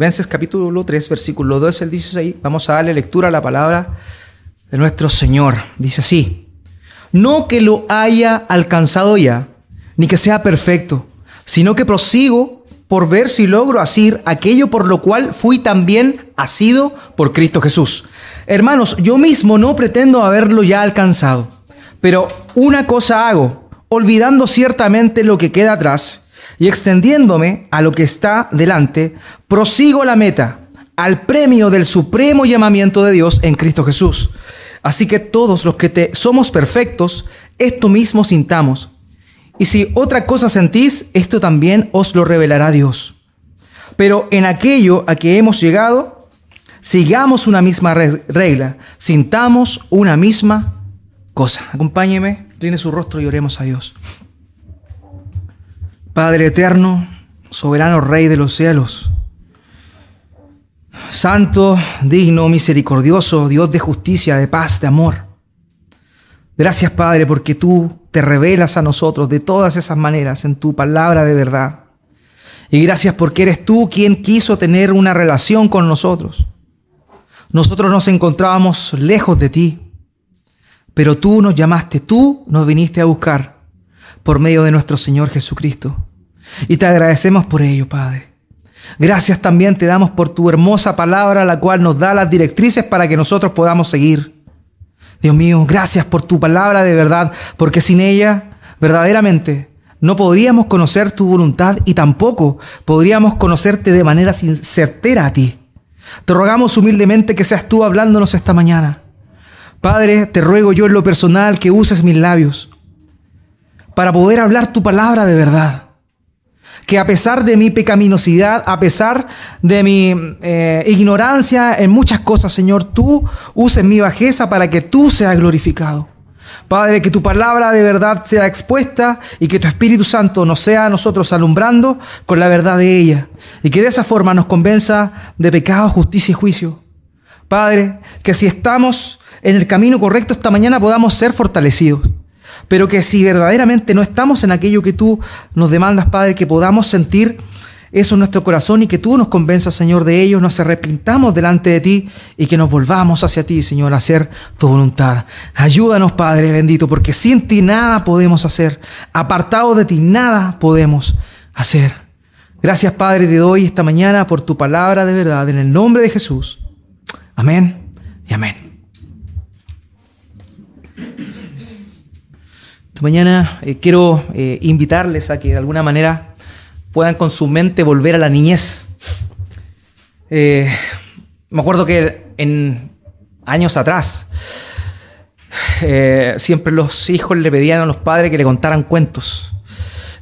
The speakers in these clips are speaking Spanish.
Filipenses capítulo 3, versículo 2 al 16, vamos a darle lectura a la palabra de nuestro Señor. Dice así, no que lo haya alcanzado ya, ni que sea perfecto, sino que prosigo por ver si logro asir aquello por lo cual fui también asido por Cristo Jesús. Hermanos, yo mismo no pretendo haberlo ya alcanzado, pero una cosa hago, olvidando ciertamente lo que queda atrás y extendiéndome a lo que está delante, prosigo la meta, al premio del supremo llamamiento de Dios en Cristo Jesús. Así que todos los que te somos perfectos, esto mismo sintamos. Y si otra cosa sentís, esto también os lo revelará Dios. Pero en aquello a que hemos llegado, sigamos una misma regla, sintamos una misma cosa. Acompáñeme, tiene su rostro y oremos a Dios. Padre eterno, soberano Rey de los cielos, Santo, digno, misericordioso, Dios de justicia, de paz, de amor. Gracias Padre porque tú te revelas a nosotros de todas esas maneras en tu palabra de verdad. Y gracias porque eres tú quien quiso tener una relación con nosotros. Nosotros nos encontrábamos lejos de ti, pero tú nos llamaste, tú nos viniste a buscar por medio de nuestro Señor Jesucristo. Y te agradecemos por ello, Padre. Gracias también te damos por tu hermosa palabra, la cual nos da las directrices para que nosotros podamos seguir. Dios mío, gracias por tu palabra de verdad, porque sin ella, verdaderamente, no podríamos conocer tu voluntad y tampoco podríamos conocerte de manera certera a ti. Te rogamos humildemente que seas tú hablándonos esta mañana. Padre, te ruego yo en lo personal que uses mis labios para poder hablar tu palabra de verdad. Que a pesar de mi pecaminosidad, a pesar de mi eh, ignorancia en muchas cosas, Señor, tú uses mi bajeza para que tú seas glorificado. Padre, que tu palabra de verdad sea expuesta y que tu Espíritu Santo nos sea a nosotros alumbrando con la verdad de ella. Y que de esa forma nos convenza de pecado, justicia y juicio. Padre, que si estamos en el camino correcto esta mañana podamos ser fortalecidos pero que si verdaderamente no estamos en aquello que tú nos demandas, Padre, que podamos sentir eso en nuestro corazón y que tú nos convenzas, Señor, de ello, nos arrepintamos delante de ti y que nos volvamos hacia ti, Señor, a hacer tu voluntad. Ayúdanos, Padre bendito, porque sin ti nada podemos hacer. Apartado de ti nada podemos hacer. Gracias, Padre, te doy esta mañana por tu palabra de verdad, en el nombre de Jesús. Amén y amén. Mañana eh, quiero eh, invitarles a que de alguna manera puedan con su mente volver a la niñez. Eh, me acuerdo que en años atrás siempre los hijos le pedían a los padres que le contaran cuentos.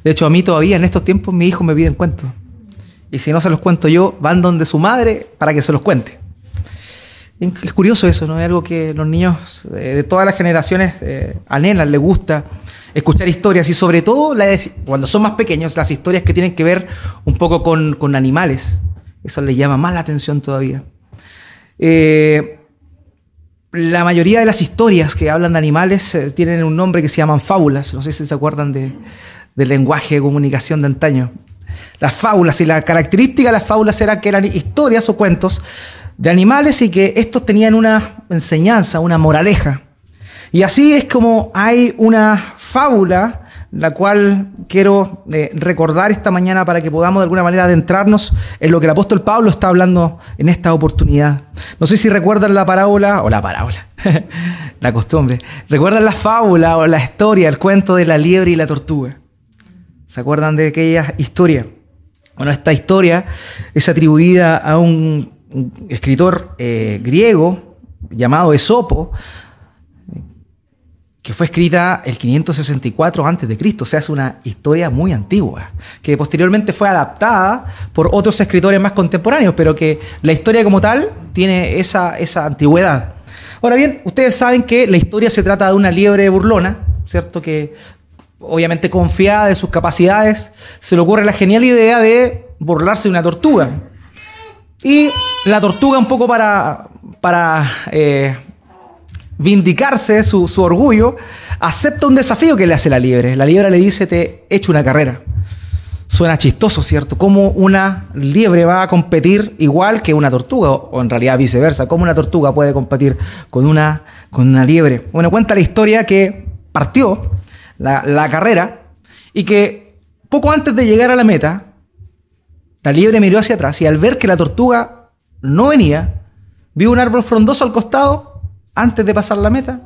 De hecho, a mí todavía en estos tiempos mi hijo me piden cuentos. Y si no se los cuento yo, van donde su madre para que se los cuente. Es curioso eso, ¿no? Es algo que los niños de todas las generaciones anhelan, les gusta escuchar historias y sobre todo cuando son más pequeños, las historias que tienen que ver un poco con, animales. Eso les llama más la atención todavía. Eh, la mayoría de las historias que hablan de animales eh, tienen un nombre que se llaman fábulas. No sé si se acuerdan del lenguaje de comunicación de antaño. Las fábulas y la característica de las fábulas era que eran historias o cuentos de animales y que estos tenían una enseñanza, una moraleja. Y así es como hay una fábula, la cual quiero eh, recordar esta mañana para que podamos de alguna manera adentrarnos en lo que el apóstol Pablo está hablando en esta oportunidad. No sé si recuerdan la parábola, o la parábola, la costumbre. ¿Recuerdan la fábula o la historia, el cuento de la liebre y la tortuga? ¿Se acuerdan de aquella historia? Bueno, esta historia es atribuida a un, escritor eh, griego llamado Esopo, que fue escrita el 564 a.C., o sea, es una historia muy antigua, que posteriormente fue adaptada por otros escritores más contemporáneos, pero que la historia como tal tiene esa, esa antigüedad. Ahora bien, ustedes saben que la historia se trata de una liebre burlona, ¿cierto? Que obviamente confiada de sus capacidades, se le ocurre la genial idea de burlarse de una tortuga. Y la tortuga un poco para, para eh, vindicarse su, orgullo, acepta un desafío que le hace la liebre. La liebre le dice, te he hecho una carrera. Suena chistoso, ¿cierto? Cómo una liebre va a competir igual que una tortuga, o en realidad viceversa, cómo una tortuga puede competir con una, con una liebre. Bueno, cuenta la historia que partió la, la carrera y que poco antes de llegar a la meta, la liebre miró hacia atrás y al ver que la tortuga no venía, vio un árbol frondoso al costado antes de pasar la meta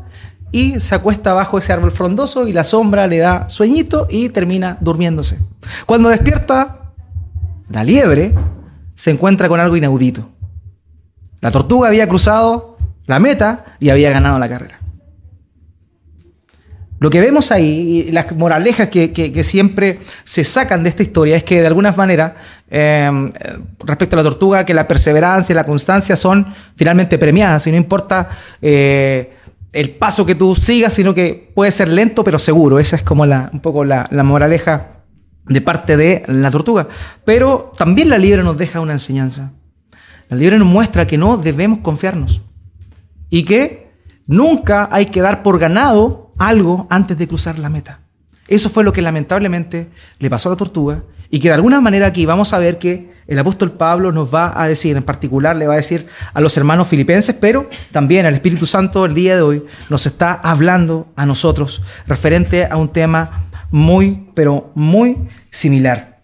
y se acuesta bajo ese árbol frondoso y la sombra le da sueñito y termina durmiéndose. Cuando despierta, la liebre se encuentra con algo inaudito. La tortuga había cruzado la meta y había ganado la carrera. Lo que vemos ahí, las moralejas que, siempre se sacan de esta historia, es que de alguna manera, em, respecto a la tortuga, que la perseverancia y la constancia son finalmente premiadas, y no importa eh, el paso que tú sigas, sino que puede ser lento pero seguro. Esa es como la, un poco la, moraleja de parte de la tortuga. Pero también la libre nos deja una enseñanza. La libre nos muestra que no debemos confiarnos y que nunca hay que dar por ganado algo antes de cruzar la meta. Eso fue lo que lamentablemente le pasó a la tortuga y que de alguna manera aquí vamos a ver que el apóstol Pablo nos va a decir, en particular le va a decir a los hermanos filipenses, pero también al Espíritu Santo el día de hoy nos está hablando a nosotros referente a un tema muy, pero muy similar.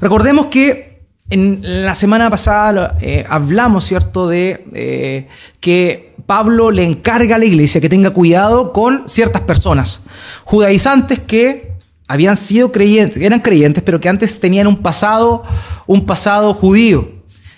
Recordemos que en la semana pasada eh, hablamos, ¿cierto?, de eh, que Pablo le encarga a la iglesia que tenga cuidado con ciertas personas, judaizantes que habían sido creyentes, eran creyentes, pero que antes tenían un pasado, un pasado judío.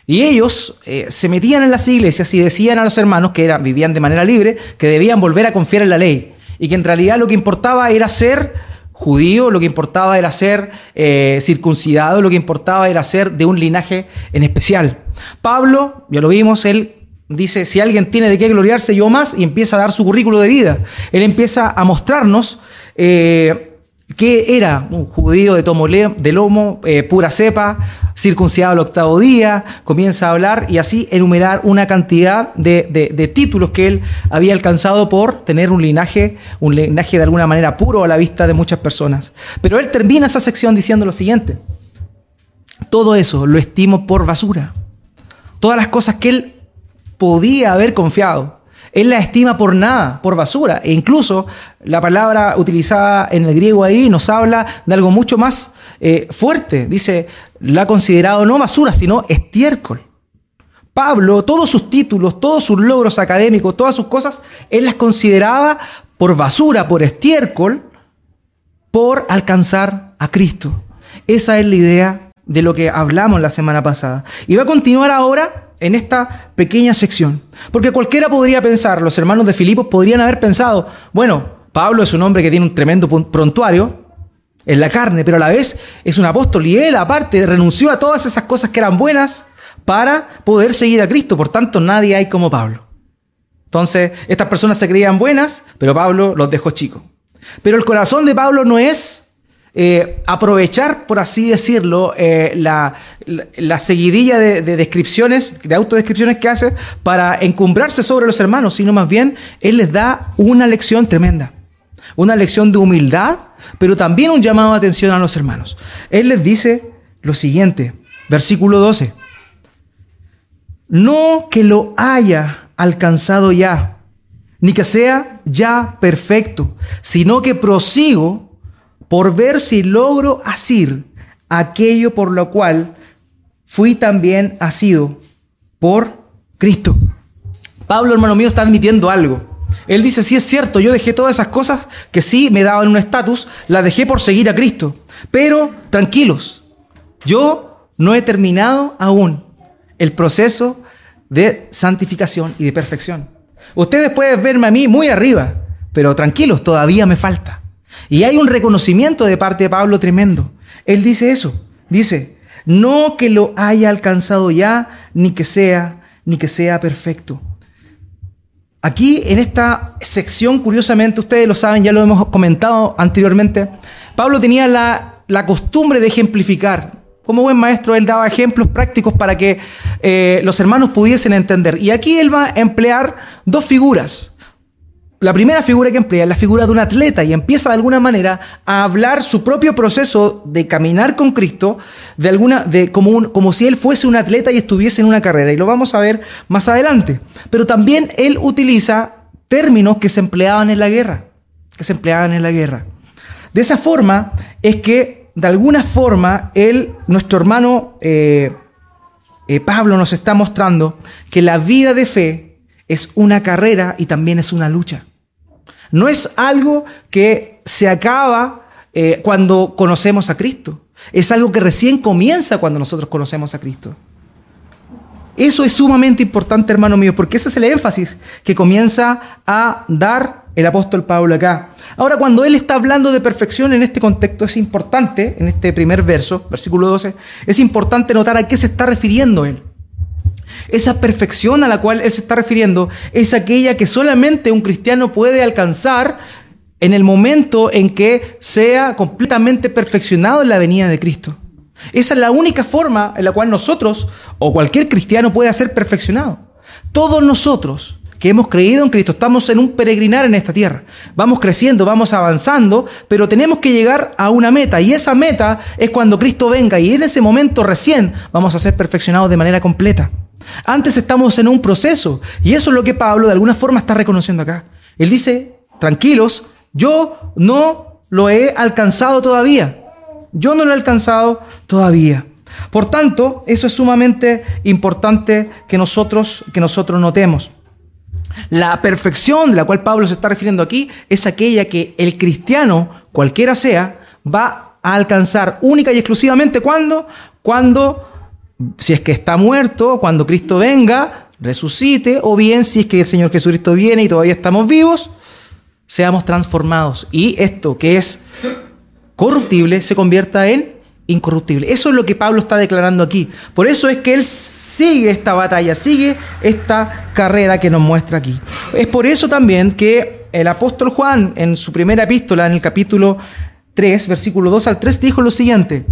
Y ellos eh, se metían en las iglesias y decían a los hermanos que eran, vivían de manera libre, que debían volver a confiar en la ley. Y que en realidad lo que importaba era ser judío, lo que importaba era ser eh, circuncidado, lo que importaba era ser de un linaje en especial. Pablo, ya lo vimos, él dice, si alguien tiene de qué gloriarse, yo más, y empieza a dar su currículo de vida. Él empieza a mostrarnos... Eh, que era un judío de, tomo, de lomo, eh, pura cepa, circuncidado al octavo día, comienza a hablar y así enumerar una cantidad de, títulos que él había alcanzado por tener un linaje, un linaje de alguna manera puro a la vista de muchas personas. Pero él termina esa sección diciendo lo siguiente, todo eso lo estimo por basura. Todas las cosas que él podía haber confiado, él la estima por nada, por basura. E incluso la palabra utilizada en el griego ahí nos habla de algo mucho más eh, fuerte. Dice, la ha considerado no basura, sino estiércol. Pablo, todos sus títulos, todos sus logros académicos, todas sus cosas, él las consideraba por basura, por estiércol, por alcanzar a Cristo. Esa es la idea de lo que hablamos la semana pasada. Y va a continuar ahora en esta pequeña sección. Porque cualquiera podría pensar, los hermanos de Filipos podrían haber pensado, bueno, Pablo es un hombre que tiene un tremendo prontuario en la carne, pero a la vez es un apóstol y él aparte renunció a todas esas cosas que eran buenas para poder seguir a Cristo. Por tanto, nadie hay como Pablo. Entonces, estas personas se creían buenas, pero Pablo los dejó chicos. Pero el corazón de Pablo no es eh, aprovechar, por así decirlo, eh, la, seguidilla de, descripciones, de autodescripciones que hace para encumbrarse sobre los hermanos, sino más bien Él les da una lección tremenda, una lección de humildad, pero también un llamado de atención a los hermanos. Él les dice lo siguiente, versículo 12, no que lo haya alcanzado ya, ni que sea ya perfecto, sino que prosigo por ver si logro asir aquello por lo cual fui también asido por Cristo. Pablo, hermano mío, está admitiendo algo. Él dice, sí es cierto, yo dejé todas esas cosas que sí me daban un estatus, las dejé por seguir a Cristo. Pero tranquilos, yo no he terminado aún el proceso de santificación y de perfección. Ustedes pueden verme a mí muy arriba, pero tranquilos, todavía me falta. Y hay un reconocimiento de parte de Pablo tremendo. Él dice eso, dice, no que lo haya alcanzado ya, ni que sea, ni que sea perfecto. Aquí en esta sección, curiosamente, ustedes lo saben, ya lo hemos comentado anteriormente, Pablo tenía la, la costumbre de ejemplificar. Como buen maestro, él daba ejemplos prácticos para que eh, los hermanos pudiesen entender. Y aquí él va a emplear dos figuras la primera figura que emplea es la figura de un atleta y empieza de alguna manera a hablar su propio proceso de caminar con Cristo de alguna, de, como, como si él fuese un atleta y estuviese en una carrera. Y lo vamos a ver más adelante. Pero también él utiliza términos que se empleaban en la guerra. Que se empleaban en la guerra. De esa forma es que, de alguna forma, él, nuestro hermano eh, eh, Pablo nos está mostrando que la vida de fe es una carrera y también es una lucha. No es algo que se acaba eh, cuando conocemos a Cristo. Es algo que recién comienza cuando nosotros conocemos a Cristo. Eso es sumamente importante, hermano mío, porque ese es el énfasis que comienza a dar el apóstol Pablo acá. Ahora, cuando él está hablando de perfección en este contexto, es importante, en este primer verso, versículo 12, es importante notar a qué se está refiriendo él. Esa perfección a la cual él se está refiriendo es aquella que solamente un cristiano puede alcanzar en el momento en que sea completamente perfeccionado en la venida de Cristo. Esa es la única forma en la cual nosotros o cualquier cristiano puede ser perfeccionado. Todos nosotros que hemos creído en Cristo estamos en un peregrinar en esta tierra. Vamos creciendo, vamos avanzando, pero tenemos que llegar a una meta y esa meta es cuando Cristo venga y en ese momento recién vamos a ser perfeccionados de manera completa. Antes estamos en un proceso y eso es lo que Pablo de alguna forma está reconociendo acá. Él dice, tranquilos, yo no lo he alcanzado todavía. Yo no lo he alcanzado todavía. Por tanto, eso es sumamente importante que nosotros, que nosotros notemos. La perfección de la cual Pablo se está refiriendo aquí es aquella que el cristiano, cualquiera sea, va a alcanzar única y exclusivamente cuando, cuando si es que está muerto, cuando Cristo venga, resucite, o bien si es que el Señor Jesucristo viene y todavía estamos vivos, seamos transformados. Y esto que es corruptible se convierta en incorruptible. Eso es lo que Pablo está declarando aquí. Por eso es que él sigue esta batalla, sigue esta carrera que nos muestra aquí. Es por eso también que el apóstol Juan en su primera epístola, en el capítulo 3, versículo 2 al 3, dijo lo siguiente.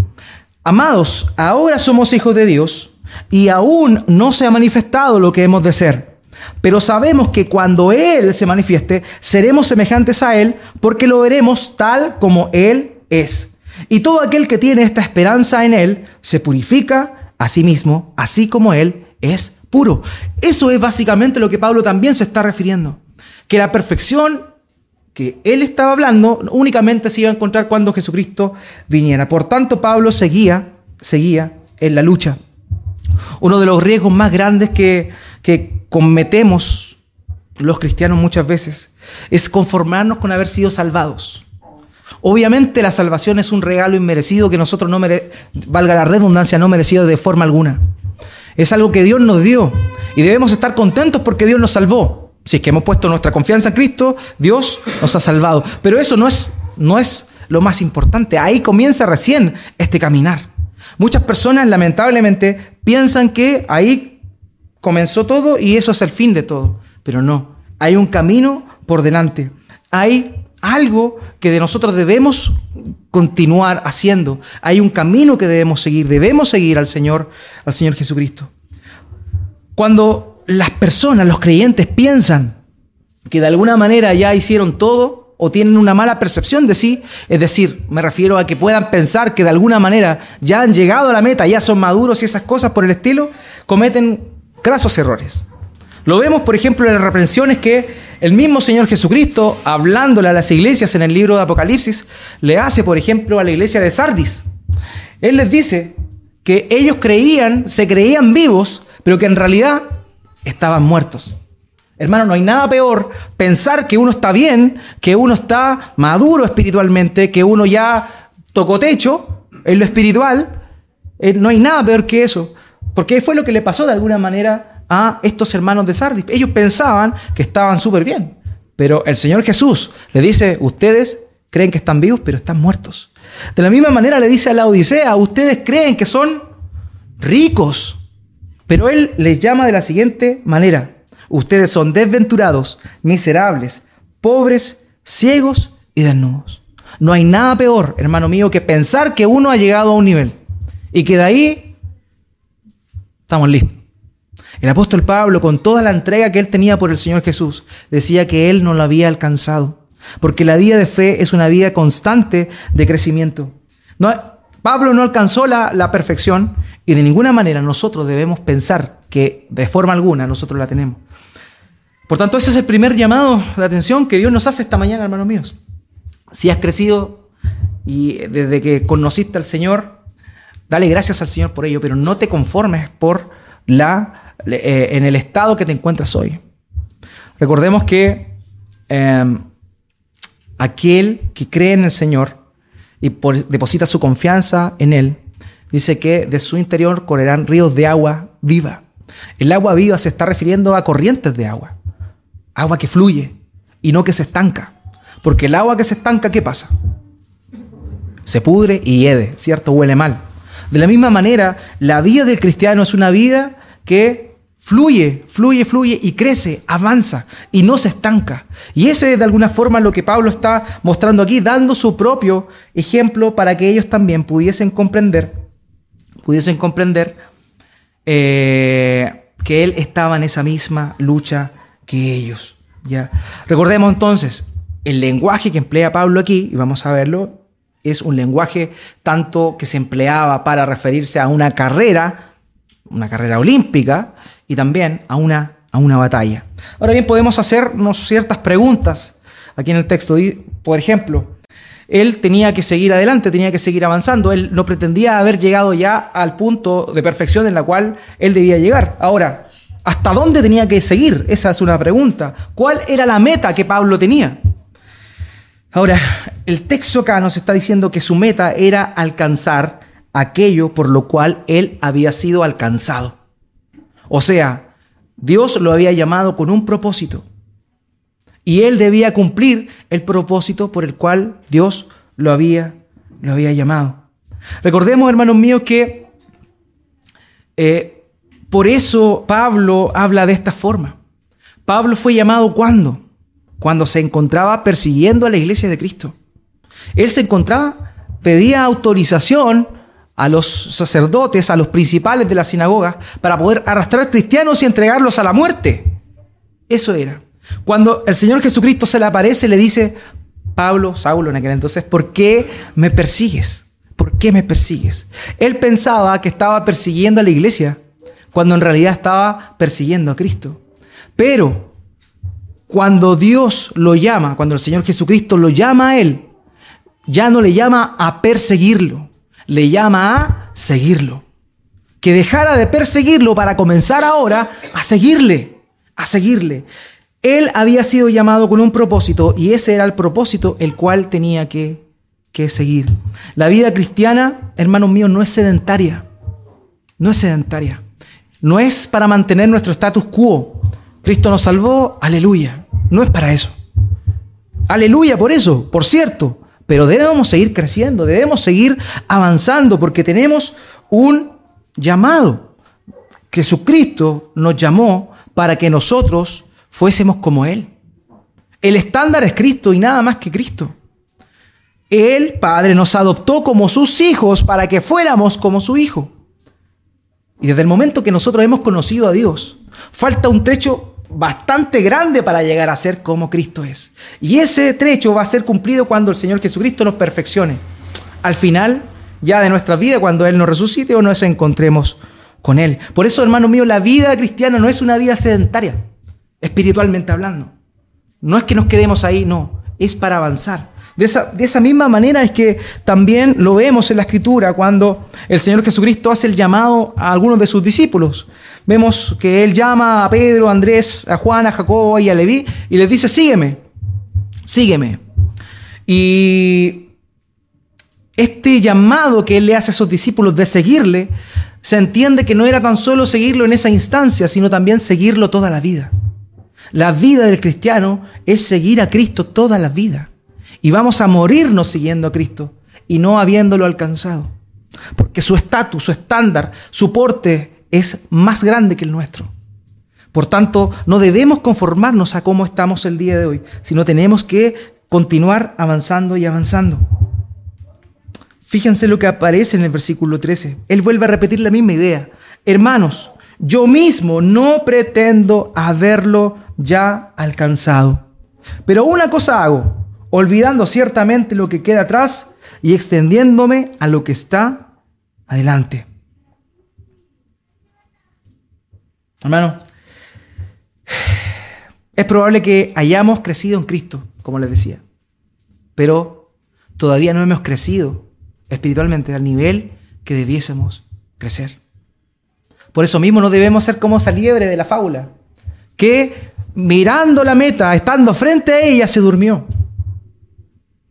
Amados, ahora somos hijos de Dios y aún no se ha manifestado lo que hemos de ser. Pero sabemos que cuando Él se manifieste, seremos semejantes a Él porque lo veremos tal como Él es. Y todo aquel que tiene esta esperanza en Él se purifica a sí mismo, así como Él es puro. Eso es básicamente lo que Pablo también se está refiriendo. Que la perfección que él estaba hablando únicamente se iba a encontrar cuando Jesucristo viniera. Por tanto, Pablo seguía, seguía en la lucha. Uno de los riesgos más grandes que, que cometemos los cristianos muchas veces es conformarnos con haber sido salvados. Obviamente la salvación es un regalo inmerecido que nosotros no mere valga la redundancia, no merecido de forma alguna. Es algo que Dios nos dio y debemos estar contentos porque Dios nos salvó. Si es que hemos puesto nuestra confianza en Cristo, Dios nos ha salvado. Pero eso no es, no es lo más importante. Ahí comienza recién este caminar. Muchas personas lamentablemente piensan que ahí comenzó todo y eso es el fin de todo. Pero no, hay un camino por delante. Hay algo que de nosotros debemos continuar haciendo. Hay un camino que debemos seguir. Debemos seguir al Señor, al Señor Jesucristo. Cuando las personas, los creyentes piensan que de alguna manera ya hicieron todo o tienen una mala percepción de sí, es decir, me refiero a que puedan pensar que de alguna manera ya han llegado a la meta, ya son maduros y esas cosas por el estilo, cometen grasos errores. Lo vemos, por ejemplo, en las reprensiones que el mismo Señor Jesucristo, hablándole a las iglesias en el libro de Apocalipsis, le hace, por ejemplo, a la iglesia de Sardis. Él les dice que ellos creían, se creían vivos, pero que en realidad estaban muertos. Hermano, no hay nada peor pensar que uno está bien, que uno está maduro espiritualmente, que uno ya tocó techo en lo espiritual. Eh, no hay nada peor que eso. Porque fue lo que le pasó de alguna manera a estos hermanos de Sardis. Ellos pensaban que estaban súper bien. Pero el Señor Jesús le dice, ustedes creen que están vivos, pero están muertos. De la misma manera le dice a la Odisea, ustedes creen que son ricos, pero él les llama de la siguiente manera. Ustedes son desventurados, miserables, pobres, ciegos y desnudos. No hay nada peor, hermano mío, que pensar que uno ha llegado a un nivel y que de ahí estamos listos. El apóstol Pablo, con toda la entrega que él tenía por el Señor Jesús, decía que él no lo había alcanzado, porque la vida de fe es una vida constante de crecimiento. Pablo no alcanzó la, la perfección y de ninguna manera nosotros debemos pensar que de forma alguna nosotros la tenemos. Por tanto, ese es el primer llamado de atención que Dios nos hace esta mañana, hermanos míos. Si has crecido y desde que conociste al Señor, dale gracias al Señor por ello, pero no te conformes por la, eh, en el estado que te encuentras hoy. Recordemos que em, aquel que cree en el Señor y deposita su confianza en Él, dice que de su interior correrán ríos de agua viva. El agua viva se está refiriendo a corrientes de agua agua que fluye y no que se estanca. Porque el agua que se estanca, ¿qué pasa? Se pudre y hiede, ¿cierto? Huele mal. De la misma manera, la vida del cristiano es una vida que fluye, fluye, fluye y crece, avanza y no se estanca. Y ese es de alguna forma lo que Pablo está mostrando aquí, dando su propio ejemplo para que ellos también pudiesen comprender, pudiesen comprender eh, que él estaba en esa misma lucha que ellos. ¿ya? Recordemos entonces, el lenguaje que emplea Pablo aquí, y vamos a verlo, es un lenguaje tanto que se empleaba para referirse a una carrera, una carrera olímpica, y también a una, a una batalla. Ahora bien, podemos hacernos ciertas preguntas aquí en el texto. Por ejemplo, él tenía que seguir adelante, tenía que seguir avanzando. Él no pretendía haber llegado ya al punto de perfección en la cual él debía llegar. Ahora, ¿Hasta dónde tenía que seguir? Esa es una pregunta. ¿Cuál era la meta que Pablo tenía? Ahora, el texto acá nos está diciendo que su meta era alcanzar aquello por lo cual él había sido alcanzado. O sea, Dios lo había llamado con un propósito. Y él debía cumplir el propósito por el cual Dios lo había, lo había llamado. Recordemos, hermanos míos, que eh, por eso Pablo habla de esta forma. Pablo fue llamado cuando? Cuando se encontraba persiguiendo a la iglesia de Cristo. Él se encontraba, pedía autorización a los sacerdotes, a los principales de la sinagoga, para poder arrastrar cristianos y entregarlos a la muerte. Eso era. Cuando el Señor Jesucristo se le aparece, le dice, Pablo, Saulo en aquel entonces, ¿por qué me persigues? ¿Por qué me persigues? Él pensaba que estaba persiguiendo a la iglesia, cuando en realidad estaba persiguiendo a Cristo. Pero cuando Dios lo llama, cuando el Señor Jesucristo lo llama a Él, ya no le llama a perseguirlo, le llama a seguirlo. Que dejara de perseguirlo para comenzar ahora a seguirle, a seguirle. Él había sido llamado con un propósito y ese era el propósito el cual tenía que, que seguir. La vida cristiana, hermanos míos, no es sedentaria. No es sedentaria. No es para mantener nuestro status quo. Cristo nos salvó, aleluya. No es para eso. Aleluya por eso, por cierto. Pero debemos seguir creciendo, debemos seguir avanzando porque tenemos un llamado. Jesucristo nos llamó para que nosotros fuésemos como Él. El estándar es Cristo y nada más que Cristo. El Padre nos adoptó como sus hijos para que fuéramos como su Hijo. Y desde el momento que nosotros hemos conocido a Dios, falta un trecho bastante grande para llegar a ser como Cristo es. Y ese trecho va a ser cumplido cuando el Señor Jesucristo nos perfeccione. Al final, ya de nuestra vida, cuando Él nos resucite o nos encontremos con Él. Por eso, hermano mío, la vida cristiana no es una vida sedentaria, espiritualmente hablando. No es que nos quedemos ahí, no, es para avanzar. De esa, misma manera es que también lo vemos en la escritura cuando el Señor Jesucristo hace el llamado a algunos de sus discípulos. Vemos que Él llama a Pedro, a Andrés, a Juan, a Jacobo y a Leví y les dice, sígueme, sígueme. Y este llamado que Él le hace a sus discípulos de seguirle, se entiende que no era tan solo seguirlo en esa instancia, sino también seguirlo toda la vida. La vida del cristiano es seguir a Cristo toda la vida. Y vamos a morirnos siguiendo a Cristo y no habiéndolo alcanzado. Porque su estatus, su estándar, su porte es más grande que el nuestro. Por tanto, no debemos conformarnos a cómo estamos el día de hoy, sino tenemos que continuar avanzando y avanzando. Fíjense lo que aparece en el versículo 13. Él vuelve a repetir la misma idea. Hermanos, yo mismo no pretendo haberlo ya alcanzado. Pero una cosa hago, olvidando ciertamente lo que queda atrás y extendiéndome a lo que está adelante. Hermano, es probable que hayamos crecido en Cristo, como les decía, pero todavía no hemos crecido espiritualmente al nivel que debiésemos crecer. Por eso mismo no debemos ser como esa liebre de la fábula, que mirando la meta, estando frente a ella, se durmió.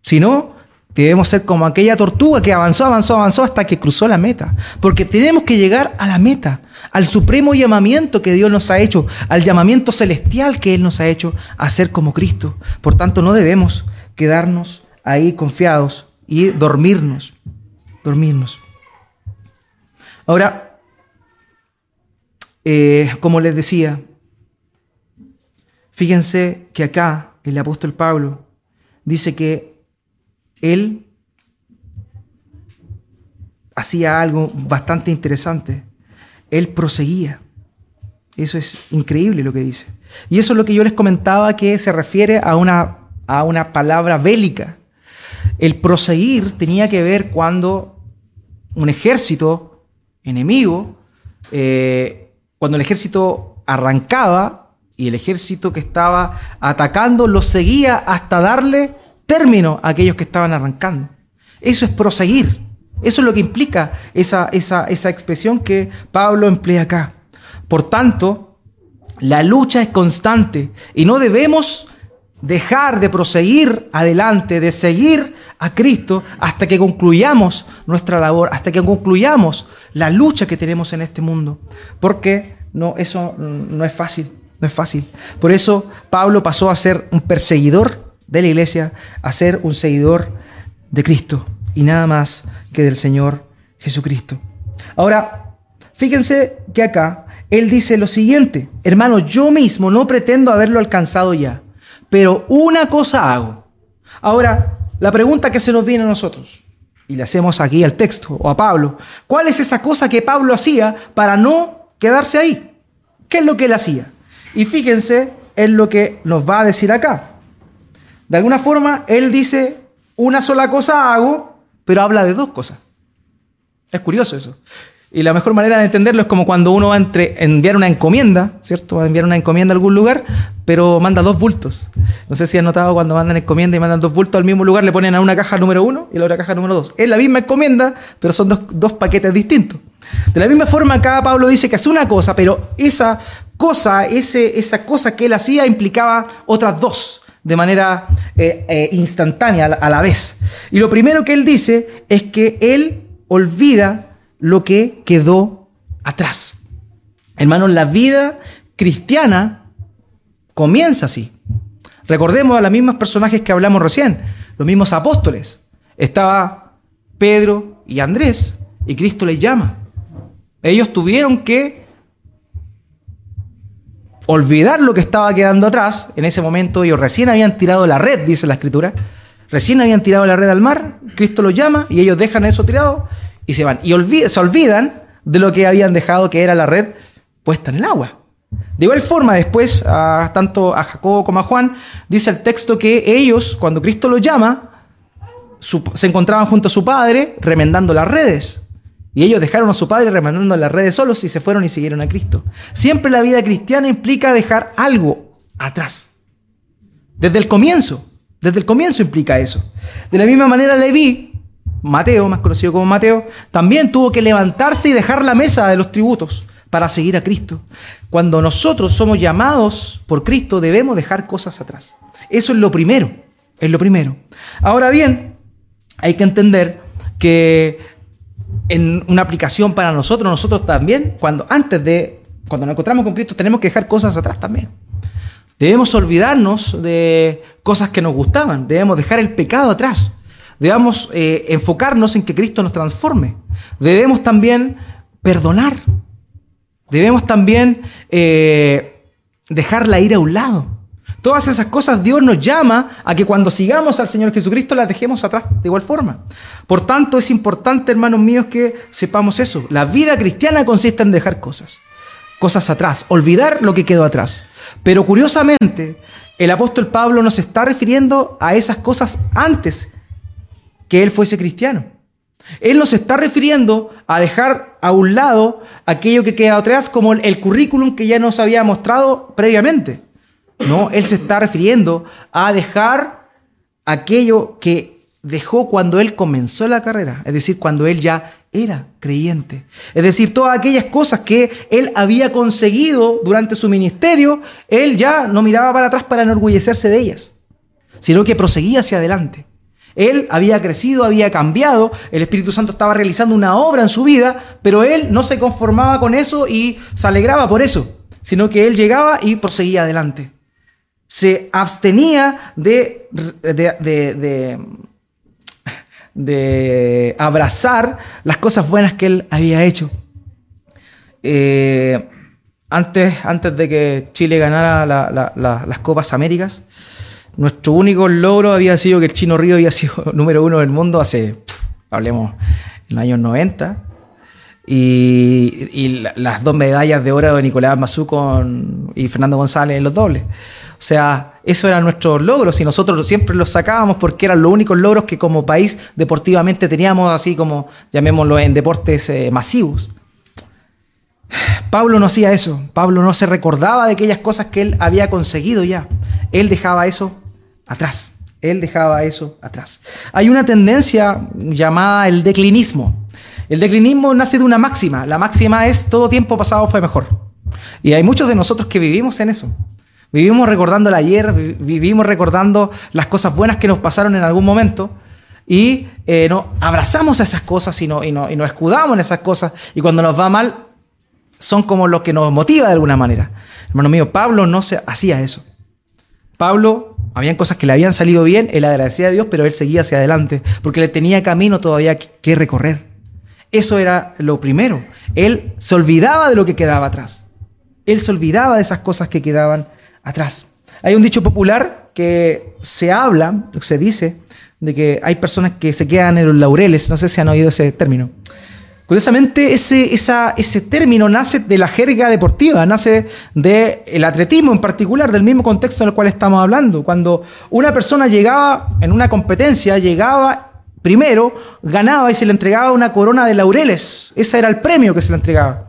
Sino, debemos ser como aquella tortuga que avanzó, avanzó, avanzó hasta que cruzó la meta. Porque tenemos que llegar a la meta, al supremo llamamiento que Dios nos ha hecho, al llamamiento celestial que Él nos ha hecho a ser como Cristo. Por tanto, no debemos quedarnos ahí confiados y dormirnos, dormirnos. Ahora, eh, como les decía, fíjense que acá el apóstol Pablo dice que él hacía algo bastante interesante. Él proseguía. Eso es increíble lo que dice. Y eso es lo que yo les comentaba que se refiere a una, a una palabra bélica. El proseguir tenía que ver cuando un ejército enemigo eh, cuando el ejército arrancaba y el ejército que estaba atacando lo seguía hasta darle término a aquellos que estaban arrancando. Eso es proseguir. Eso es lo que implica esa, esa, esa expresión que Pablo emplea acá. Por tanto, la lucha es constante y no debemos dejar de proseguir adelante, de seguir a Cristo hasta que concluyamos nuestra labor, hasta que concluyamos la lucha que tenemos en este mundo. Porque no, eso no es fácil, no es fácil. Por eso Pablo pasó a ser un perseguidor de la iglesia, a ser un seguidor de Cristo y nada más que del Señor Jesucristo. Ahora, fíjense que acá él dice lo siguiente, hermano, yo mismo no pretendo haberlo alcanzado ya, pero una cosa hago. Ahora, la pregunta que se nos viene a nosotros, y le hacemos aquí al texto o a Pablo, ¿cuál es esa cosa que Pablo hacía para no quedarse ahí? ¿Qué es lo que él hacía? Y fíjense en lo que nos va a decir acá. De alguna forma, él dice, una sola cosa hago, pero habla de dos cosas. Es curioso eso. Y la mejor manera de entenderlo es como cuando uno va a enviar una encomienda, ¿cierto? Va a enviar una encomienda a algún lugar, pero manda dos bultos. No sé si han notado cuando mandan encomienda y mandan dos bultos al mismo lugar, le ponen a una caja número uno y a la otra caja número dos. Es la misma encomienda, pero son dos, dos paquetes distintos. De la misma forma, acá Pablo dice que hace una cosa, pero esa cosa, ese, esa cosa que él hacía implicaba otras dos de manera eh, eh, instantánea a la vez. Y lo primero que él dice es que él olvida lo que quedó atrás. Hermanos, la vida cristiana comienza así. Recordemos a los mismos personajes que hablamos recién, los mismos apóstoles. Estaba Pedro y Andrés y Cristo les llama. Ellos tuvieron que olvidar lo que estaba quedando atrás. En ese momento ellos recién habían tirado la red, dice la escritura. Recién habían tirado la red al mar, Cristo los llama y ellos dejan eso tirado y se van. Y se olvidan de lo que habían dejado que era la red puesta en el agua. De igual forma, después, tanto a Jacobo como a Juan, dice el texto que ellos, cuando Cristo los llama, se encontraban junto a su padre remendando las redes. Y ellos dejaron a su padre remendando las redes solos y se fueron y siguieron a Cristo. Siempre la vida cristiana implica dejar algo atrás. Desde el comienzo. Desde el comienzo implica eso. De la misma manera, Leví Mateo, más conocido como Mateo, también tuvo que levantarse y dejar la mesa de los tributos para seguir a Cristo. Cuando nosotros somos llamados por Cristo, debemos dejar cosas atrás. Eso es lo primero, es lo primero. Ahora bien, hay que entender que en una aplicación para nosotros, nosotros también, cuando antes de, cuando nos encontramos con Cristo, tenemos que dejar cosas atrás también. Debemos olvidarnos de cosas que nos gustaban, debemos dejar el pecado atrás. Debemos eh, enfocarnos en que Cristo nos transforme. Debemos también perdonar. Debemos también eh, dejar la ira a un lado. Todas esas cosas Dios nos llama a que cuando sigamos al Señor Jesucristo las dejemos atrás de igual forma. Por tanto, es importante, hermanos míos, que sepamos eso. La vida cristiana consiste en dejar cosas. cosas atrás, olvidar lo que quedó atrás. Pero curiosamente, el apóstol Pablo nos está refiriendo a esas cosas antes que él fuese cristiano. Él nos está refiriendo a dejar a un lado aquello que queda atrás como el currículum que ya nos había mostrado previamente. No, él se está refiriendo a dejar aquello que dejó cuando él comenzó la carrera, es decir, cuando él ya era creyente. Es decir, todas aquellas cosas que él había conseguido durante su ministerio, él ya no miraba para atrás para enorgullecerse de ellas, sino que proseguía hacia adelante. Él había crecido, había cambiado, el Espíritu Santo estaba realizando una obra en su vida, pero él no se conformaba con eso y se alegraba por eso, sino que él llegaba y proseguía adelante. Se abstenía de, de, de, abrazar las cosas buenas que él había hecho. Eh, antes, antes de que Chile ganara las Copas Américas, nuestro único logro había sido que el Chino Río había sido número uno del mundo hace, hablemos, en los años 90. Y, las dos medallas de oro de Nicolás Mazú y Fernando González en los dobles. O sea, eso eran nuestros logros y nosotros siempre los sacábamos porque eran los únicos logros que como país deportivamente teníamos, así como llamémoslo en deportes eh, masivos. Pablo no hacía eso, Pablo no se recordaba de aquellas cosas que él había conseguido ya. Él dejaba eso atrás. Él dejaba eso atrás. Hay una tendencia llamada el declinismo. El declinismo nace de una máxima. La máxima es todo tiempo pasado fue mejor. Y hay muchos de nosotros que vivimos en eso. Vivimos recordando el ayer, vivimos recordando las cosas buenas que nos pasaron en algún momento y eh, no, abrazamos a esas cosas y, no, y, no, nos escudamos en esas cosas y cuando nos va mal son como lo que nos motiva de alguna manera. Hermano mío, Pablo no se hacía eso. Pablo, habían cosas que le habían salido bien, él agradecía a Dios, pero él seguía hacia adelante, porque le tenía camino todavía que recorrer. Eso era lo primero. Él se olvidaba de lo que quedaba atrás. Él se olvidaba de esas cosas que quedaban atrás. Hay un dicho popular que se habla, se dice, de que hay personas que se quedan en los laureles. No sé si han oído ese término. Curiosamente, ese, ese término nace de la jerga deportiva, nace del atletismo en particular, del mismo contexto en el cual estamos hablando. Cuando una persona llegaba en una competencia, llegaba primero, ganaba y se le entregaba una corona de laureles. Ese era el premio que se le entregaba.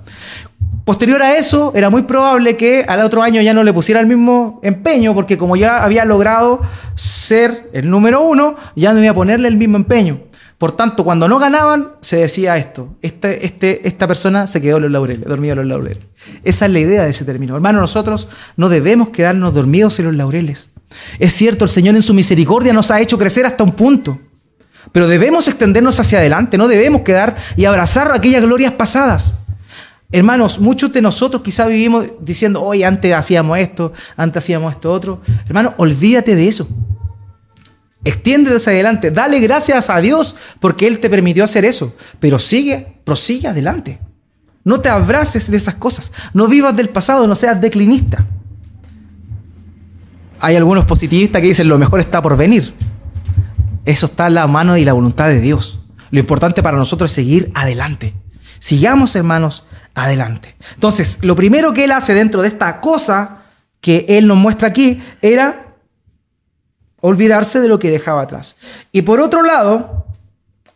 Posterior a eso, era muy probable que al otro año ya no le pusiera el mismo empeño, porque como ya había logrado ser el número uno, ya no iba a ponerle el mismo empeño. Por tanto, cuando no ganaban, se decía esto, este, este, esta persona se quedó en los laureles, dormido en los laureles. Esa es la idea de ese término. Hermano, nosotros no debemos quedarnos dormidos en los laureles. Es cierto, el Señor en su misericordia nos ha hecho crecer hasta un punto, pero debemos extendernos hacia adelante, no debemos quedar y abrazar aquellas glorias pasadas. Hermanos, muchos de nosotros quizás vivimos diciendo, hoy antes hacíamos esto, antes hacíamos esto otro. Hermano, olvídate de eso. Extiéndete hacia adelante. Dale gracias a Dios porque Él te permitió hacer eso. Pero sigue, prosigue adelante. No te abraces de esas cosas. No vivas del pasado, no seas declinista. Hay algunos positivistas que dicen lo mejor está por venir. Eso está en la mano y la voluntad de Dios. Lo importante para nosotros es seguir adelante. Sigamos, hermanos, adelante. Entonces, lo primero que Él hace dentro de esta cosa que Él nos muestra aquí era olvidarse de lo que dejaba atrás. Y por otro lado,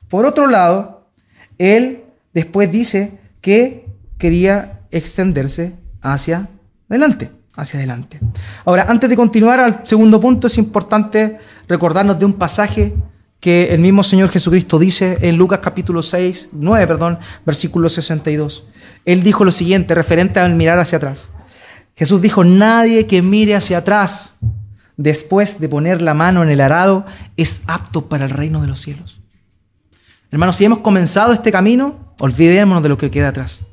por otro lado, él después dice que quería extenderse hacia adelante, hacia adelante. Ahora, antes de continuar al segundo punto, es importante recordarnos de un pasaje que el mismo Señor Jesucristo dice en Lucas capítulo 6, 9, perdón, versículo 62. Él dijo lo siguiente, referente al mirar hacia atrás. Jesús dijo, nadie que mire hacia atrás después de poner la mano en el arado, es apto para el reino de los cielos. Hermanos, si hemos comenzado este camino, olvidémonos de lo que queda atrás.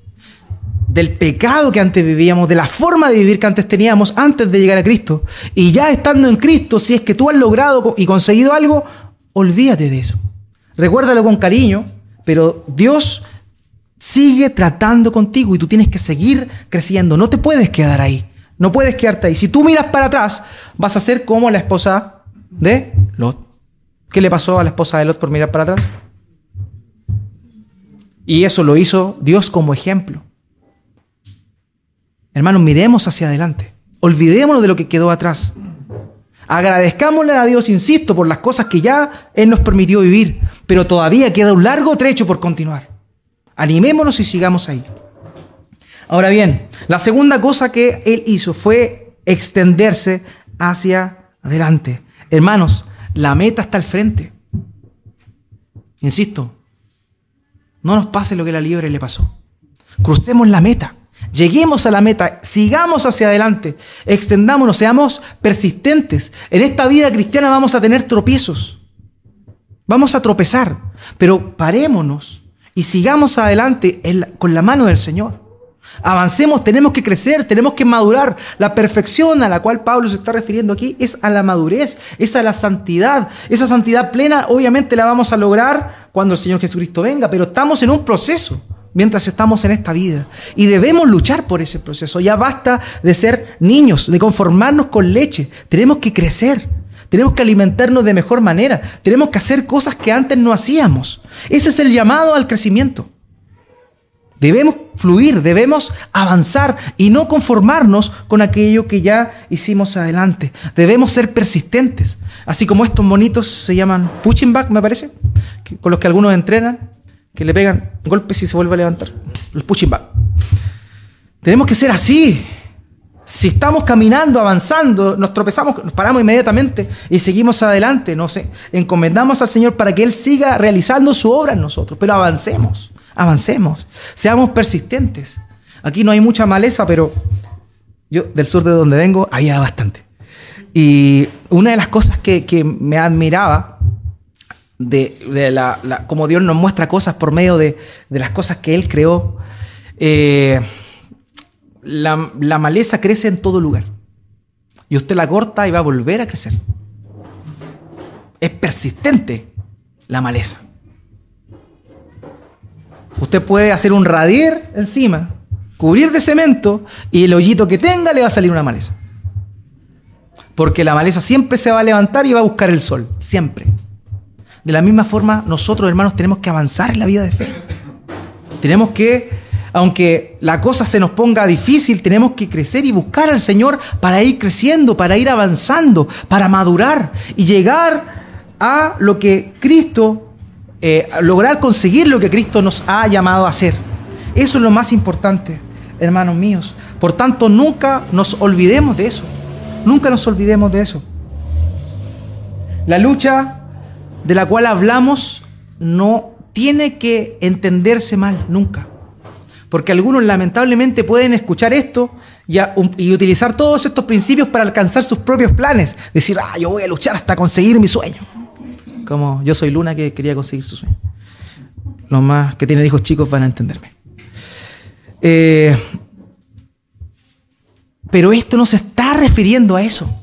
Del pecado que antes vivíamos, de la forma de vivir que antes teníamos antes de llegar a Cristo. Y ya estando en Cristo, si es que tú has logrado y conseguido algo, olvídate de eso. Recuérdalo con cariño, pero Dios sigue tratando contigo y tú tienes que seguir creciendo. No te puedes quedar ahí. No puedes quedarte ahí. Si tú miras para atrás, vas a ser como la esposa de Lot. ¿Qué le pasó a la esposa de Lot por mirar para atrás? Y eso lo hizo Dios como ejemplo. Hermanos, miremos hacia adelante. Olvidémonos de lo que quedó atrás. Agradezcámosle a Dios, insisto, por las cosas que ya Él nos permitió vivir, pero todavía queda un largo trecho por continuar. Animémonos y sigamos ahí. Ahora bien, la segunda cosa que Él hizo fue extenderse hacia adelante. Hermanos, la meta está al frente. Insisto, no nos pase lo que la liebre le pasó. Crucemos la meta. Lleguemos a la meta, sigamos hacia adelante, extendámonos, seamos persistentes. En esta vida cristiana vamos a tener tropiezos, vamos a tropezar, pero parémonos y sigamos adelante con la mano del Señor. Avancemos, tenemos que crecer, tenemos que madurar. La perfección a la cual Pablo se está refiriendo aquí es a la madurez, es a la santidad. Esa santidad plena obviamente la vamos a lograr cuando el Señor Jesucristo venga, pero estamos en un proceso mientras estamos en esta vida. Y debemos luchar por ese proceso. Ya basta de ser niños, de conformarnos con leche. Tenemos que crecer. Tenemos que alimentarnos de mejor manera. Tenemos que hacer cosas que antes no hacíamos. Ese es el llamado al crecimiento. Debemos fluir, debemos avanzar y no conformarnos con aquello que ya hicimos adelante. Debemos ser persistentes. Así como estos monitos se llaman pushing back, me parece, con los que algunos entrenan que le pegan golpes y se vuelve a levantar. Los pushing back. Tenemos que ser así. Si estamos caminando, avanzando, nos tropezamos, nos paramos inmediatamente y seguimos adelante. No sé, encomendamos al Señor para que Él siga realizando su obra en nosotros, pero avancemos, avancemos, seamos persistentes. Aquí no hay mucha maleza, pero yo del sur de donde vengo había bastante. Y una de las cosas que, que me admiraba de, la, como Dios nos muestra cosas por medio de, las cosas que Él creó. Eh, la, la, maleza crece en todo lugar. Y usted la corta y va a volver a crecer. Es persistente la maleza. Usted puede hacer un radier encima, cubrir de cemento y el hoyito que tenga le va a salir una maleza. Porque la maleza siempre se va a levantar y va a buscar el sol. Siempre. De la misma forma, nosotros, hermanos, tenemos que avanzar en la vida de fe. Tenemos que, aunque la cosa se nos ponga difícil, tenemos que crecer y buscar al Señor para ir creciendo, para ir avanzando, para madurar y llegar a lo que Cristo, eh, lograr conseguir lo que Cristo nos ha llamado a hacer. Eso es lo más importante, hermanos míos. Por tanto, nunca nos olvidemos de eso. Nunca nos olvidemos de eso. La lucha de la cual hablamos no tiene que entenderse mal nunca. Porque algunos lamentablemente pueden escuchar esto y, utilizar todos estos principios para alcanzar sus propios planes. Decir, ah, yo voy a luchar hasta conseguir mi sueño. Como yo soy Luna que quería conseguir su sueño. Los más que tienen hijos chicos van a entenderme. Eh, pero esto no se está refiriendo a eso.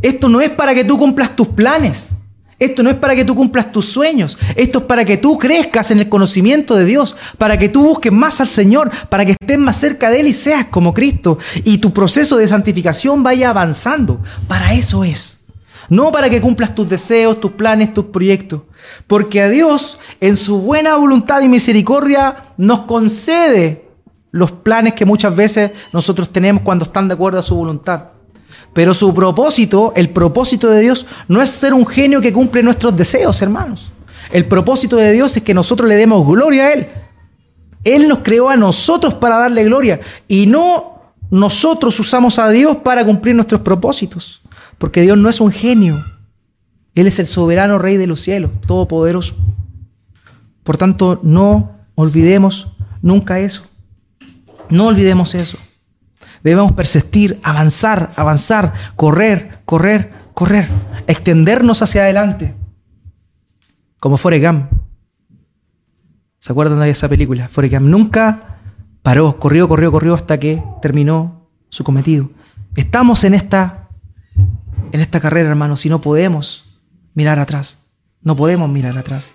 Esto no es para que tú cumplas tus planes. Esto no es para que tú cumplas tus sueños, esto es para que tú crezcas en el conocimiento de Dios, para que tú busques más al Señor, para que estés más cerca de Él y seas como Cristo y tu proceso de santificación vaya avanzando. Para eso es. No para que cumplas tus deseos, tus planes, tus proyectos. Porque a Dios, en su buena voluntad y misericordia, nos concede los planes que muchas veces nosotros tenemos cuando están de acuerdo a su voluntad. Pero su propósito, el propósito de Dios, no es ser un genio que cumple nuestros deseos, hermanos. El propósito de Dios es que nosotros le demos gloria a Él. Él nos creó a nosotros para darle gloria y no nosotros usamos a Dios para cumplir nuestros propósitos. Porque Dios no es un genio. Él es el soberano Rey de los cielos, todopoderoso. Por tanto, no olvidemos nunca eso. No olvidemos eso. Debemos persistir, avanzar, avanzar, correr, correr, correr, extendernos hacia adelante. Como Forrest Gump. ¿Se acuerdan de esa película? Forrest Gump nunca paró, corrió, corrió, corrió hasta que terminó su cometido. Estamos en esta, en esta carrera, hermanos, y no podemos mirar atrás. No podemos mirar atrás.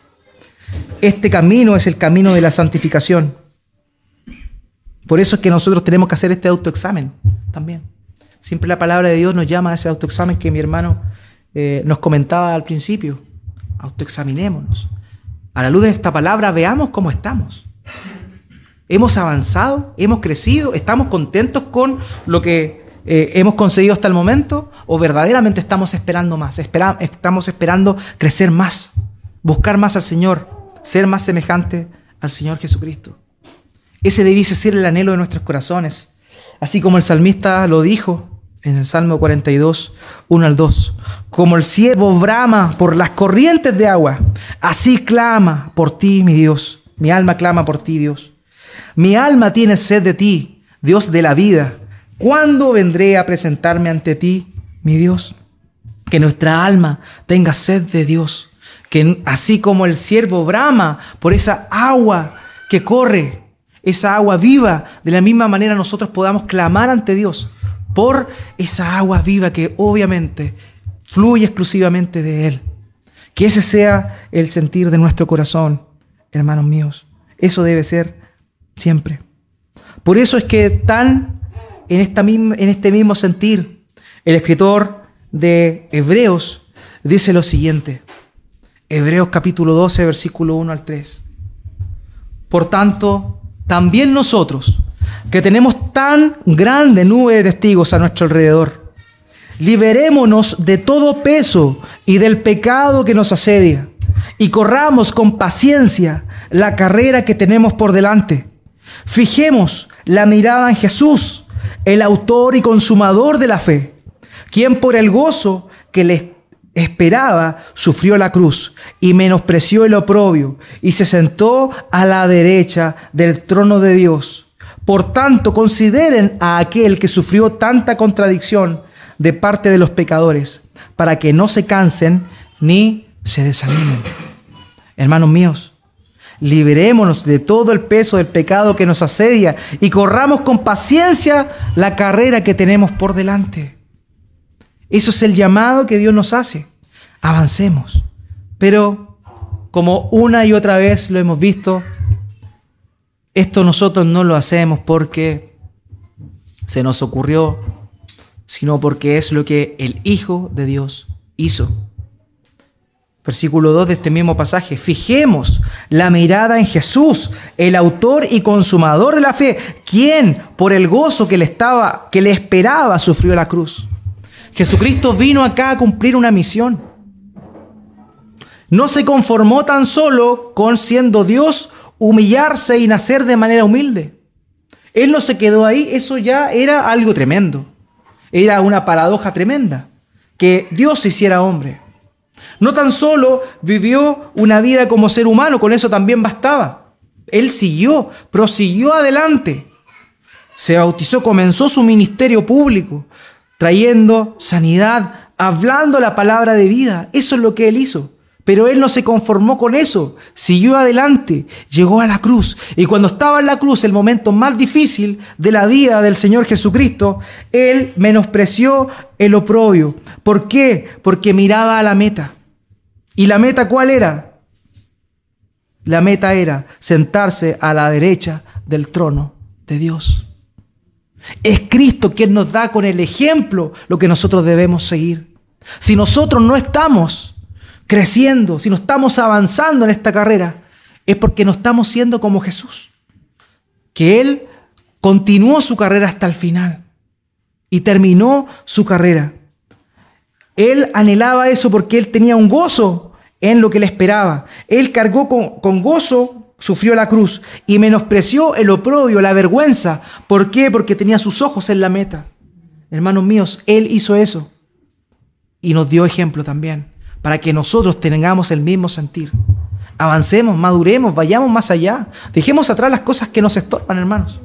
Este camino es el camino de la santificación. Por eso es que nosotros tenemos que hacer este autoexamen también. Siempre la palabra de Dios nos llama a ese autoexamen que mi hermano eh, nos comentaba al principio. Autoexaminémonos. A la luz de esta palabra veamos cómo estamos. ¿Hemos avanzado? ¿Hemos crecido? ¿Estamos contentos con lo que eh, hemos conseguido hasta el momento? ¿O verdaderamente estamos esperando más? estamos esperando crecer más, buscar más al Señor, ser más semejante al Señor Jesucristo. Ese debiese ser el anhelo de nuestros corazones. Así como el salmista lo dijo en el Salmo 42, 1 al 2. Como el siervo brama por las corrientes de agua, así clama por ti, mi Dios. Mi alma clama por ti, Dios. Mi alma tiene sed de ti, Dios de la vida. ¿Cuándo vendré a presentarme ante ti, mi Dios? Que nuestra alma tenga sed de Dios. Que así como el siervo brama por esa agua que corre, esa agua viva, de la misma manera nosotros podamos clamar ante Dios por esa agua viva que obviamente fluye exclusivamente de Él. Que ese sea el sentir de nuestro corazón, hermanos míos. Eso debe ser siempre. Por eso es que tan en, esta en este mismo sentir, el escritor de Hebreos dice lo siguiente. Hebreos capítulo 12, versículo 1 al 3. Por tanto, también nosotros, que tenemos tan grande nube de testigos a nuestro alrededor, liberémonos de todo peso y del pecado que nos asedia, y corramos con paciencia la carrera que tenemos por delante. Fijemos la mirada en Jesús, el autor y consumador de la fe, quien por el gozo que le esperaba, sufrió la cruz y menospreció el oprobio y se sentó a la derecha del trono de Dios. Por tanto, consideren a aquel que sufrió tanta contradicción de parte de los pecadores, para que no se cansen ni se desanimen. Hermanos míos, liberémonos de todo el peso del pecado que nos asedia y corramos con paciencia la carrera que tenemos por delante. Eso es el llamado que Dios nos hace. Avancemos. Pero como una y otra vez lo hemos visto, esto nosotros no lo hacemos porque se nos ocurrió, sino porque es lo que el Hijo de Dios hizo. Versículo 2 de este mismo pasaje. Fijemos la mirada en Jesús, el autor y consumador de la fe, quien por el gozo que le estaba que le esperaba sufrió la cruz. Jesucristo vino acá a cumplir una misión. No se conformó tan solo con siendo Dios, humillarse y nacer de manera humilde. Él no se quedó ahí, eso ya era algo tremendo. Era una paradoja tremenda, que Dios se hiciera hombre. No tan solo vivió una vida como ser humano, con eso también bastaba. Él siguió, prosiguió adelante. Se bautizó, comenzó su ministerio público, trayendo sanidad, hablando la palabra de vida. Eso es lo que él hizo. Pero él no se conformó con eso, siguió adelante, llegó a la cruz. Y cuando estaba en la cruz, el momento más difícil de la vida del Señor Jesucristo, él menospreció el oprobio. ¿Por qué? Porque miraba a la meta. ¿Y la meta cuál era? La meta era sentarse a la derecha del trono de Dios. Es Cristo quien nos da con el ejemplo lo que nosotros debemos seguir. Si nosotros no estamos creciendo, si no estamos avanzando en esta carrera, es porque no estamos siendo como Jesús. Que Él continuó su carrera hasta el final y terminó su carrera. Él anhelaba eso porque Él tenía un gozo en lo que le esperaba. Él cargó con, con gozo sufrió la cruz y menospreció el oprobio, la vergüenza. ¿Por qué? Porque tenía sus ojos en la meta. Hermanos míos, Él hizo eso y nos dio ejemplo también, para que nosotros tengamos el mismo sentir. Avancemos, maduremos, vayamos más allá. Dejemos atrás las cosas que nos estorban, hermanos.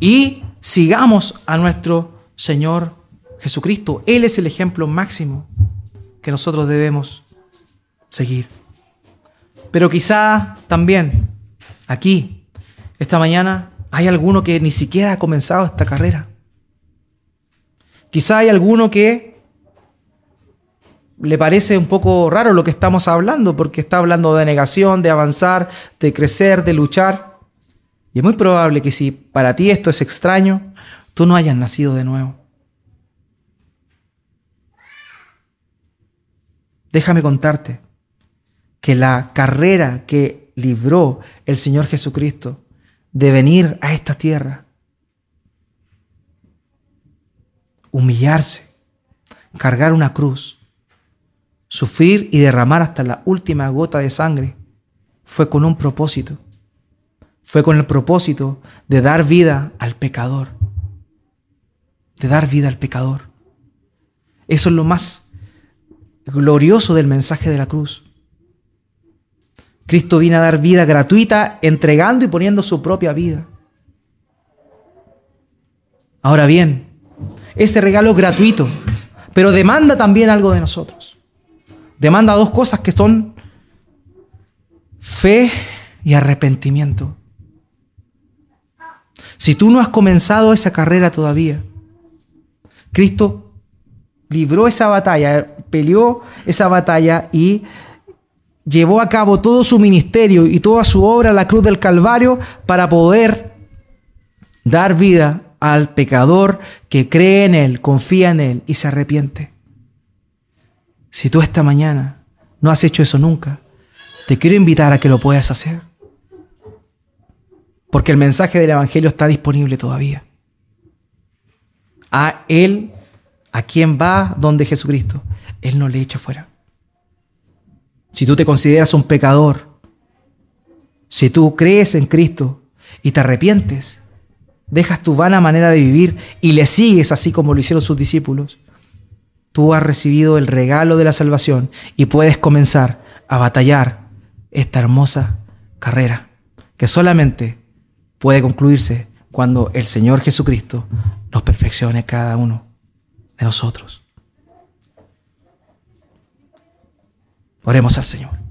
Y sigamos a nuestro Señor Jesucristo. Él es el ejemplo máximo que nosotros debemos seguir. Pero quizá también aquí, esta mañana, hay alguno que ni siquiera ha comenzado esta carrera. Quizá hay alguno que le parece un poco raro lo que estamos hablando, porque está hablando de negación, de avanzar, de crecer, de luchar. Y es muy probable que si para ti esto es extraño, tú no hayas nacido de nuevo. Déjame contarte que la carrera que libró el Señor Jesucristo de venir a esta tierra, humillarse, cargar una cruz, sufrir y derramar hasta la última gota de sangre, fue con un propósito. Fue con el propósito de dar vida al pecador. De dar vida al pecador. Eso es lo más glorioso del mensaje de la cruz. Cristo vino a dar vida gratuita, entregando y poniendo su propia vida. Ahora bien, este regalo es gratuito, pero demanda también algo de nosotros. Demanda dos cosas que son fe y arrepentimiento. Si tú no has comenzado esa carrera todavía, Cristo libró esa batalla, peleó esa batalla y llevó a cabo todo su ministerio y toda su obra a la cruz del Calvario para poder dar vida al pecador que cree en Él, confía en Él y se arrepiente. Si tú esta mañana no has hecho eso nunca, te quiero invitar a que lo puedas hacer. Porque el mensaje del Evangelio está disponible todavía. A Él, a quien va donde Jesucristo, Él no le echa fuera. Si tú te consideras un pecador, si tú crees en Cristo y te arrepientes, dejas tu vana manera de vivir y le sigues así como lo hicieron sus discípulos, tú has recibido el regalo de la salvación y puedes comenzar a batallar esta hermosa carrera que solamente puede concluirse cuando el Señor Jesucristo nos perfeccione cada uno de nosotros. Oremos al Señor.